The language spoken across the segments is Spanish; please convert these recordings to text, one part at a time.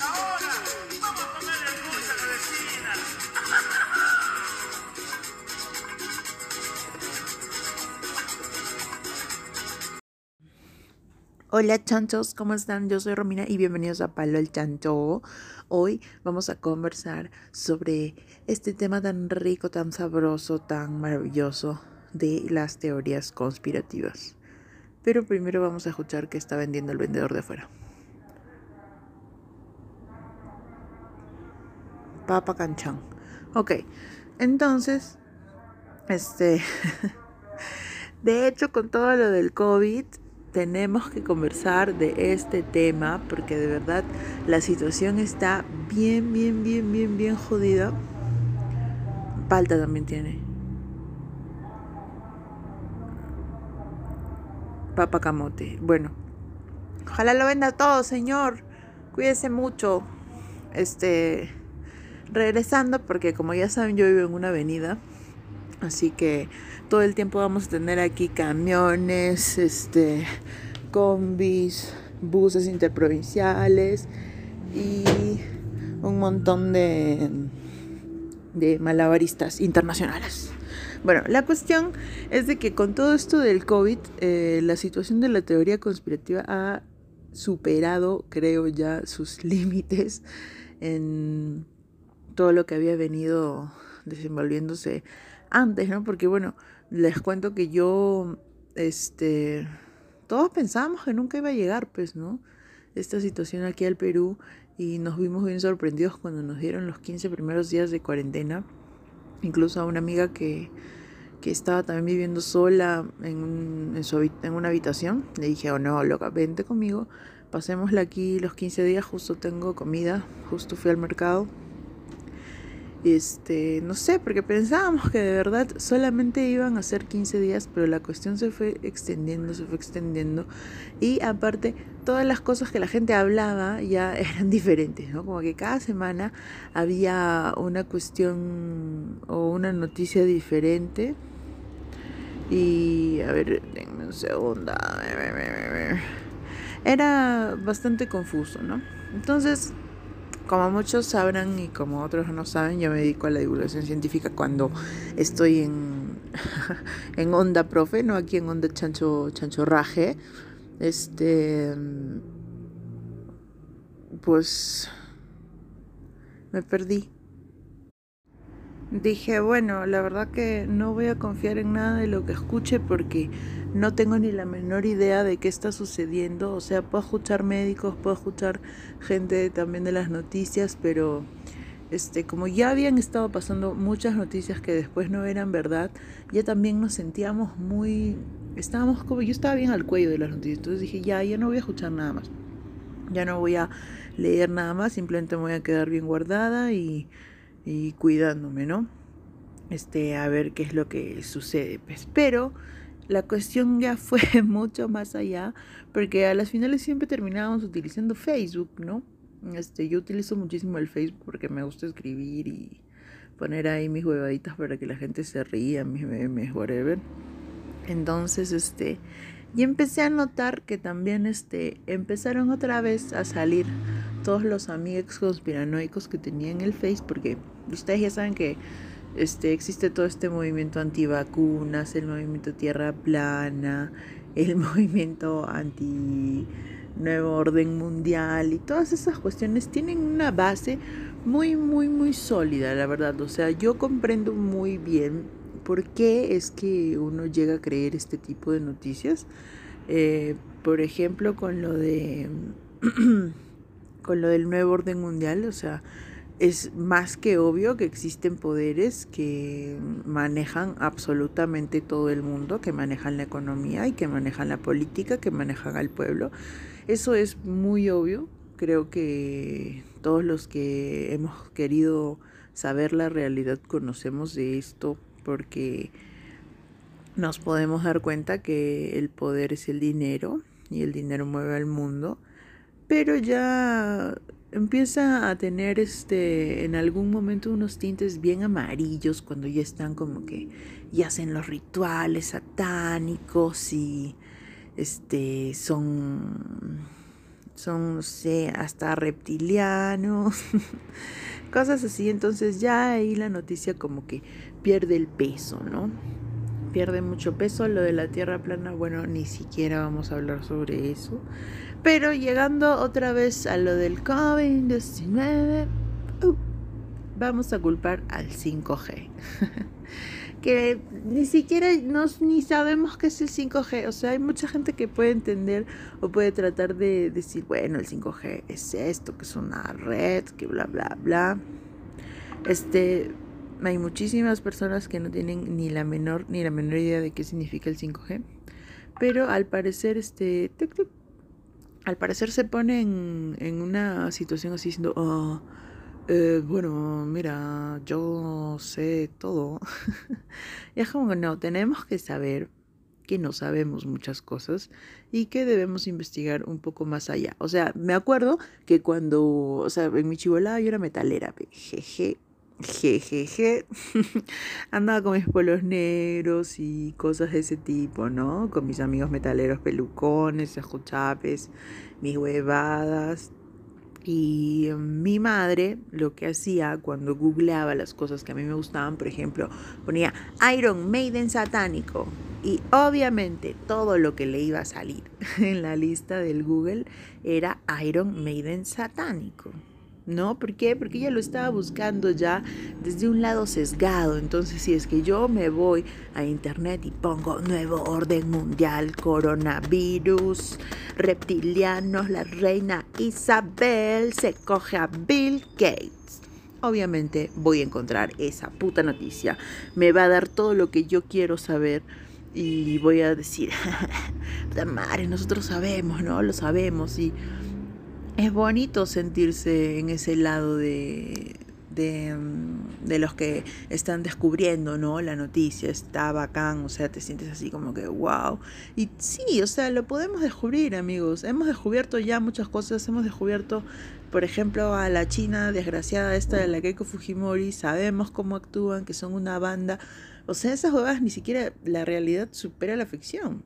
ahora, vamos a el dulce la vecina. Hola chanchos, ¿cómo están? Yo soy Romina y bienvenidos a Palo el Chancho. Hoy vamos a conversar sobre este tema tan rico, tan sabroso, tan maravilloso de las teorías conspirativas. Pero primero vamos a escuchar qué está vendiendo el vendedor de afuera. Papa canchán. Ok, entonces, este, de hecho con todo lo del COVID, tenemos que conversar de este tema porque de verdad la situación está bien, bien, bien, bien, bien jodida. Palta también tiene. Papa camote. Bueno, ojalá lo venda todo, señor. Cuídese mucho. Este, regresando porque como ya saben yo vivo en una avenida. Así que todo el tiempo vamos a tener aquí camiones, este, combis, buses interprovinciales y un montón de, de malabaristas internacionales. Bueno, la cuestión es de que con todo esto del COVID, eh, la situación de la teoría conspirativa ha superado, creo ya, sus límites en todo lo que había venido desenvolviéndose antes, ¿no? Porque bueno, les cuento que yo, este, todos pensábamos que nunca iba a llegar, pues, ¿no? Esta situación aquí al Perú y nos vimos bien sorprendidos cuando nos dieron los 15 primeros días de cuarentena. Incluso a una amiga que, que estaba también viviendo sola en, en, su, en una habitación, le dije, oh no, loca, vente conmigo, pasémosla aquí los 15 días, justo tengo comida, justo fui al mercado este, no sé, porque pensábamos que de verdad solamente iban a ser 15 días, pero la cuestión se fue extendiendo, se fue extendiendo. Y aparte, todas las cosas que la gente hablaba ya eran diferentes, ¿no? Como que cada semana había una cuestión o una noticia diferente. Y, a ver, denme un segundo. Era bastante confuso, ¿no? Entonces, como muchos sabrán y como otros no saben, yo me dedico a la divulgación científica cuando estoy en, en Onda Profe, no aquí en Onda Chancho, Chanchorraje. Este. Pues. Me perdí. Dije, bueno, la verdad que no voy a confiar en nada de lo que escuche porque no tengo ni la menor idea de qué está sucediendo. O sea, puedo escuchar médicos, puedo escuchar gente también de las noticias, pero este, como ya habían estado pasando muchas noticias que después no eran verdad, ya también nos sentíamos muy, estábamos como, yo estaba bien al cuello de las noticias, entonces dije, ya, ya no voy a escuchar nada más, ya no voy a leer nada más, simplemente me voy a quedar bien guardada y, y cuidándome, ¿no? Este, a ver qué es lo que sucede, pues, pero la cuestión ya fue mucho más allá, porque a las finales siempre terminábamos utilizando Facebook, ¿no? Este, yo utilizo muchísimo el Facebook porque me gusta escribir y poner ahí mis huevaditas para que la gente se ría, mis memes, whatever. Entonces, este, y empecé a notar que también, este, empezaron otra vez a salir todos los amigos conspiranoicos que tenía en el Facebook, porque ustedes ya saben que este, existe todo este movimiento antivacunas, el movimiento tierra plana, el movimiento anti nuevo orden mundial y todas esas cuestiones tienen una base muy, muy, muy sólida, la verdad. O sea, yo comprendo muy bien por qué es que uno llega a creer este tipo de noticias. Eh, por ejemplo, con lo de con lo del nuevo orden mundial, o sea, es más que obvio que existen poderes que manejan absolutamente todo el mundo, que manejan la economía y que manejan la política, que manejan al pueblo. Eso es muy obvio. Creo que todos los que hemos querido saber la realidad conocemos de esto porque nos podemos dar cuenta que el poder es el dinero y el dinero mueve al mundo. Pero ya empieza a tener este en algún momento unos tintes bien amarillos cuando ya están como que ya hacen los rituales satánicos y este son son, no sé, hasta reptilianos, cosas así. Entonces ya ahí la noticia como que pierde el peso, ¿no? Pierde mucho peso lo de la Tierra plana. Bueno, ni siquiera vamos a hablar sobre eso. Pero llegando otra vez a lo del COVID-19, uh, vamos a culpar al 5G. que ni siquiera nos ni sabemos qué es el 5G. O sea, hay mucha gente que puede entender o puede tratar de decir, bueno, el 5G es esto, que es una red, que bla, bla, bla. Este, hay muchísimas personas que no tienen ni la menor ni la menor idea de qué significa el 5G. Pero al parecer, este, al parecer se ponen en, una situación así diciendo, oh, eh, bueno, mira, yo sé todo. y es como que no, tenemos que saber que no sabemos muchas cosas y que debemos investigar un poco más allá. O sea, me acuerdo que cuando, o sea, en mi chivolada yo era metalera, jeje, jejeje, andaba con mis polos negros y cosas de ese tipo, ¿no? Con mis amigos metaleros pelucones, escuchapes, mis huevadas, y mi madre lo que hacía cuando googleaba las cosas que a mí me gustaban, por ejemplo, ponía Iron Maiden satánico. Y obviamente todo lo que le iba a salir en la lista del Google era Iron Maiden satánico. ¿No? ¿Por qué? Porque ella lo estaba buscando ya desde un lado sesgado. Entonces, si es que yo me voy a internet y pongo nuevo orden mundial, coronavirus, reptilianos, la reina Isabel se coge a Bill Gates. Obviamente voy a encontrar esa puta noticia. Me va a dar todo lo que yo quiero saber y voy a decir, madre, nosotros sabemos, ¿no? Lo sabemos y es bonito sentirse en ese lado de, mm, de, los que están descubriendo, ¿no? La noticia está bacán, o sea, te sientes así como que wow. Y sí, o sea, lo podemos descubrir, amigos. Hemos descubierto ya muchas cosas, hemos descubierto, por ejemplo, a la China desgraciada esta de la Keiko Fujimori, sabemos cómo actúan, que son una banda. O sea, esas huevas ni siquiera la realidad supera la ficción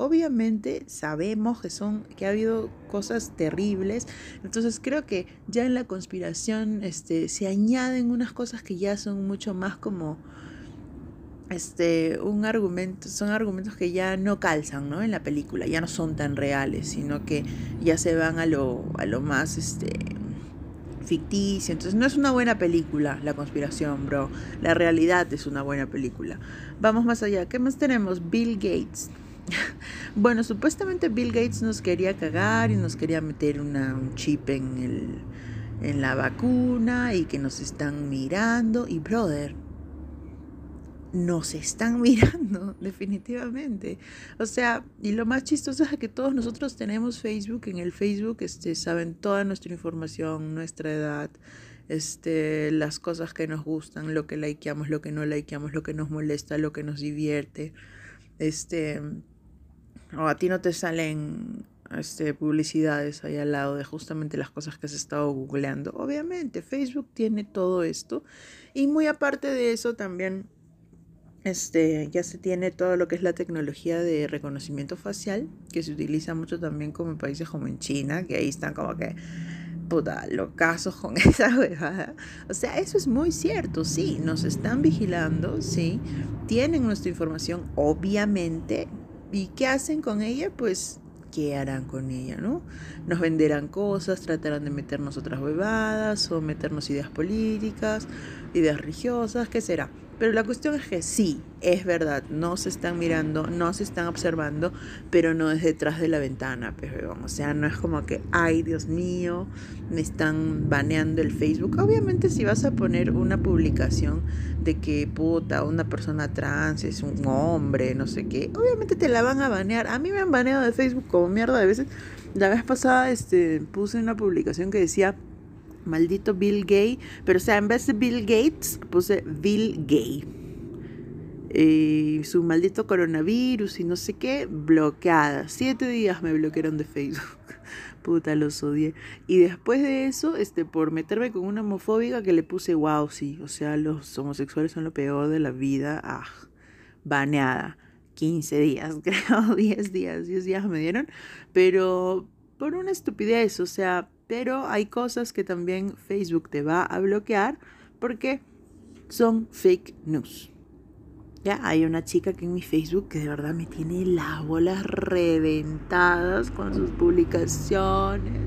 obviamente sabemos que son que ha habido cosas terribles entonces creo que ya en la conspiración este se añaden unas cosas que ya son mucho más como este un argumento son argumentos que ya no calzan ¿no? en la película ya no son tan reales sino que ya se van a lo a lo más este ficticio. Entonces no es una buena película la conspiración bro. La realidad es una buena película. Vamos más allá. Qué más tenemos Bill Gates bueno, supuestamente Bill Gates nos quería cagar y nos quería meter una, un chip en, el, en la vacuna y que nos están mirando. Y brother, nos están mirando, definitivamente. O sea, y lo más chistoso es que todos nosotros tenemos Facebook. En el Facebook este, saben toda nuestra información, nuestra edad, este, las cosas que nos gustan, lo que likeamos, lo que no likeamos, lo que nos molesta, lo que nos divierte. Este, o a ti no te salen este, publicidades ahí al lado de justamente las cosas que has estado googleando. Obviamente, Facebook tiene todo esto. Y muy aparte de eso, también este, ya se tiene todo lo que es la tecnología de reconocimiento facial, que se utiliza mucho también como en países como en China, que ahí están como que puta, locazos con esa huevada. O sea, eso es muy cierto, sí, nos están vigilando, sí, tienen nuestra información, obviamente, ¿Y qué hacen con ella? Pues, ¿qué harán con ella, no? Nos venderán cosas, tratarán de meternos otras huevadas o meternos ideas políticas, ideas religiosas, ¿qué será? Pero la cuestión es que sí, es verdad, no se están mirando, no se están observando, pero no es detrás de la ventana, pero o sea, no es como que, ay, Dios mío, me están baneando el Facebook. Obviamente si vas a poner una publicación de que puta, una persona trans es un hombre, no sé qué, obviamente te la van a banear. A mí me han baneado de Facebook como mierda de veces. La vez pasada este, puse una publicación que decía maldito Bill Gay, pero o sea, en vez de Bill Gates puse Bill Gay. Su maldito coronavirus y no sé qué, bloqueada. Siete días me bloquearon de Facebook. Puta, los odié. Y después de eso, este, por meterme con una homofóbica que le puse, wow, sí, o sea, los homosexuales son lo peor de la vida. Ah, baneada. 15 días, creo, 10 días, 10 días me dieron. Pero por una estupidez, o sea, pero hay cosas que también Facebook te va a bloquear porque son fake news. Ya hay una chica que en mi Facebook que de verdad me tiene las bolas reventadas con sus publicaciones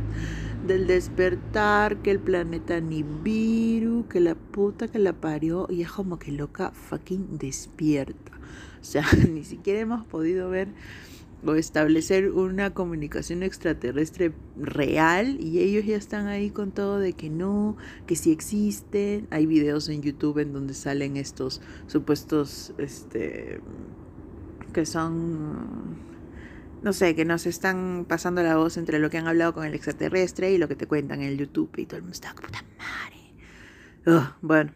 del despertar, que el planeta Nibiru, que la puta que la parió y es como que loca fucking despierta. O sea, ni siquiera hemos podido ver o establecer una comunicación extraterrestre real y ellos ya están ahí con todo de que no, que sí existen. Hay videos en YouTube en donde salen estos supuestos, este, que son, no sé, que nos están pasando la voz entre lo que han hablado con el extraterrestre y lo que te cuentan en el YouTube y todo el mundo está, puta madre. bueno,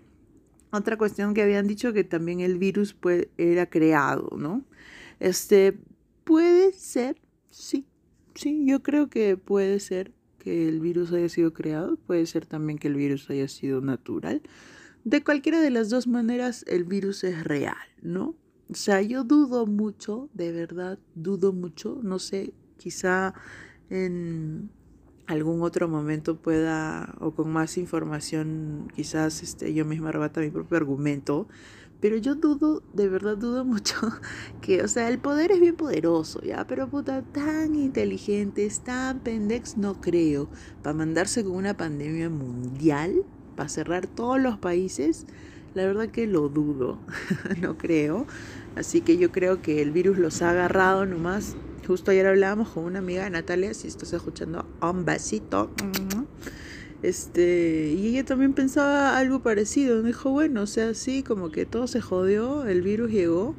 otra cuestión que habían dicho que también el virus pues, era creado, ¿no? Este, Puede ser, sí, sí, yo creo que puede ser que el virus haya sido creado, puede ser también que el virus haya sido natural. De cualquiera de las dos maneras, el virus es real, ¿no? O sea, yo dudo mucho, de verdad, dudo mucho, no sé, quizá en algún otro momento pueda, o con más información, quizás este, yo misma rebata mi propio argumento, pero yo dudo, de verdad dudo mucho que, o sea, el poder es bien poderoso, ¿ya? Pero puta, tan inteligentes, tan pendex, no creo. Para mandarse con una pandemia mundial, para cerrar todos los países, la verdad que lo dudo, no creo. Así que yo creo que el virus los ha agarrado nomás. Justo ayer hablábamos con una amiga, Natalia, si estás escuchando, un besito. Este, y ella también pensaba algo parecido. Dijo, bueno, o sea, sí, como que todo se jodió, el virus llegó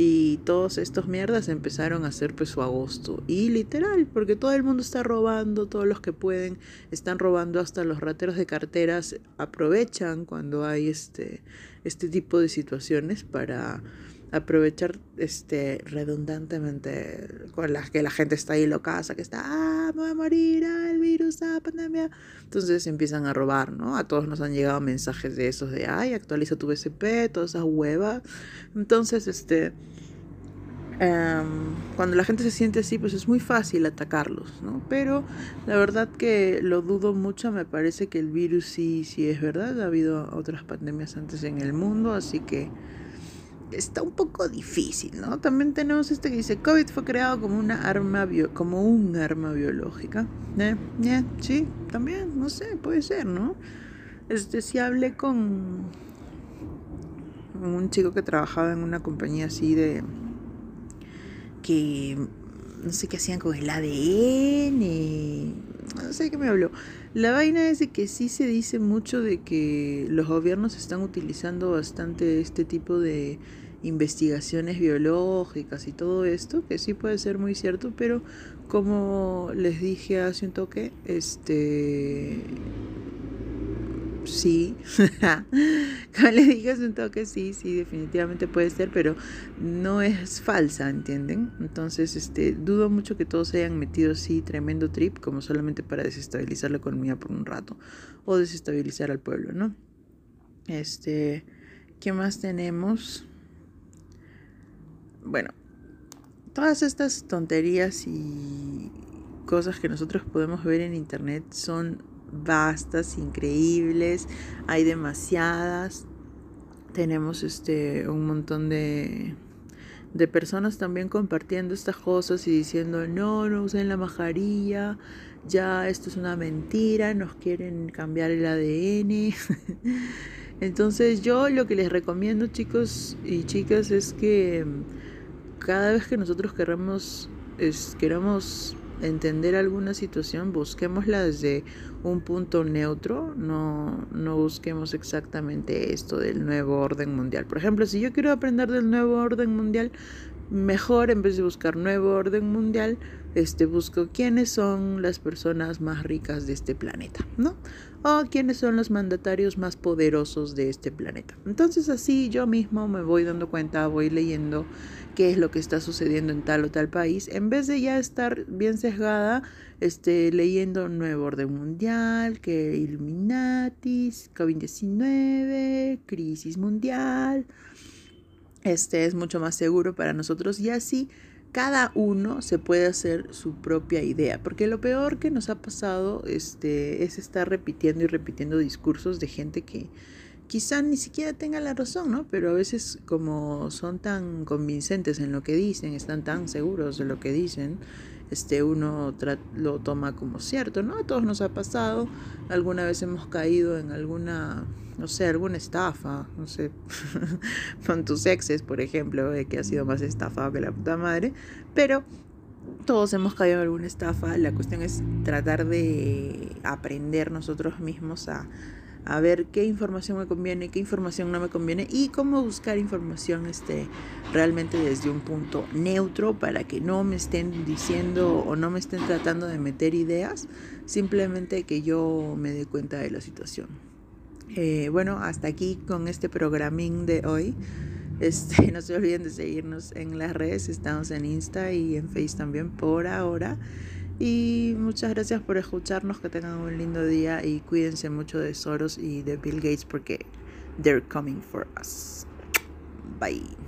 y todos estos mierdas empezaron a hacer pues su agosto. Y literal, porque todo el mundo está robando, todos los que pueden están robando, hasta los rateros de carteras aprovechan cuando hay este, este tipo de situaciones para aprovechar este redundantemente con las que la gente está ahí loca, que está, ah, me voy a morir, ah, el virus, ah, pandemia. Entonces empiezan a robar, ¿no? A todos nos han llegado mensajes de esos de, ay, actualiza tu BCP, todas esas huevas. Entonces, este, em, cuando la gente se siente así, pues es muy fácil atacarlos, ¿no? Pero la verdad que lo dudo mucho, me parece que el virus sí, sí es verdad, ha habido otras pandemias antes en el mundo, así que está un poco difícil, ¿no? También tenemos este que dice, COVID fue creado como una arma, bio como un arma biológica. ¿Eh? ¿Eh? Sí, también, no sé, puede ser, ¿no? Este, si hablé con un chico que trabajaba en una compañía así de... que no sé qué hacían con el ADN, no sé qué me habló. La vaina es de que sí se dice mucho de que los gobiernos están utilizando bastante este tipo de investigaciones biológicas y todo esto, que sí puede ser muy cierto, pero como les dije hace un toque, este sí, dije hace un toque, sí, sí, definitivamente puede ser, pero no es falsa, ¿entienden? Entonces, este, dudo mucho que todos se hayan metido así tremendo trip como solamente para desestabilizar la economía por un rato o desestabilizar al pueblo, ¿no? Este, ¿qué más tenemos? Bueno, todas estas tonterías y cosas que nosotros podemos ver en internet son vastas, increíbles, hay demasiadas. Tenemos este un montón de de personas también compartiendo estas cosas y diciendo, "No, no usen la mascarilla, ya esto es una mentira, nos quieren cambiar el ADN." Entonces, yo lo que les recomiendo, chicos y chicas, es que cada vez que nosotros queramos, es, queramos entender alguna situación, busquémosla desde un punto neutro, no, no busquemos exactamente esto del nuevo orden mundial. Por ejemplo, si yo quiero aprender del nuevo orden mundial, mejor en vez de buscar nuevo orden mundial, este busco quiénes son las personas más ricas de este planeta, ¿no? O quiénes son los mandatarios más poderosos de este planeta. Entonces así yo mismo me voy dando cuenta, voy leyendo qué es lo que está sucediendo en tal o tal país, en vez de ya estar bien sesgada este, leyendo Nuevo Orden Mundial, que Illuminatis, COVID-19, crisis mundial. Este es mucho más seguro para nosotros y así cada uno se puede hacer su propia idea, porque lo peor que nos ha pasado este, es estar repitiendo y repitiendo discursos de gente que quizá ni siquiera tenga la razón, ¿no? Pero a veces como son tan convincentes en lo que dicen, están tan seguros de lo que dicen, este, uno lo toma como cierto, ¿no? A todos nos ha pasado, alguna vez hemos caído en alguna, no sé, alguna estafa, no sé, con tus exes, por ejemplo, que ha sido más estafado que la puta madre, pero todos hemos caído en alguna estafa, la cuestión es tratar de aprender nosotros mismos a a ver qué información me conviene, qué información no me conviene y cómo buscar información este, realmente desde un punto neutro para que no me estén diciendo o no me estén tratando de meter ideas, simplemente que yo me dé cuenta de la situación. Eh, bueno, hasta aquí con este programín de hoy. Este, no se olviden de seguirnos en las redes, estamos en Insta y en Face también por ahora. Y muchas gracias por escucharnos, que tengan un lindo día y cuídense mucho de Soros y de Bill Gates porque they're coming for us. Bye.